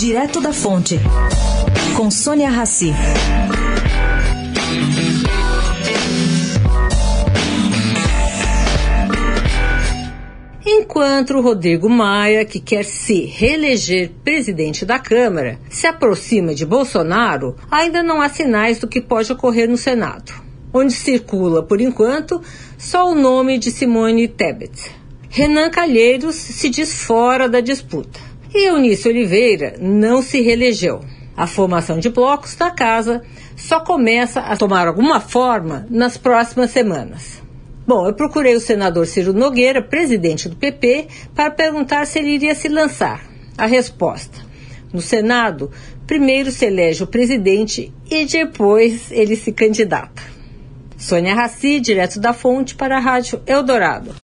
Direto da Fonte, com Sônia Rassi. Enquanto o Rodrigo Maia, que quer se reeleger presidente da Câmara, se aproxima de Bolsonaro, ainda não há sinais do que pode ocorrer no Senado, onde circula, por enquanto, só o nome de Simone Tebet. Renan Calheiros se diz fora da disputa. E Eunice Oliveira não se reelegeu. A formação de blocos da casa só começa a tomar alguma forma nas próximas semanas. Bom, eu procurei o senador Ciro Nogueira, presidente do PP, para perguntar se ele iria se lançar. A resposta: no Senado, primeiro se elege o presidente e depois ele se candidata. Sônia Raci, direto da Fonte, para a Rádio Eldorado.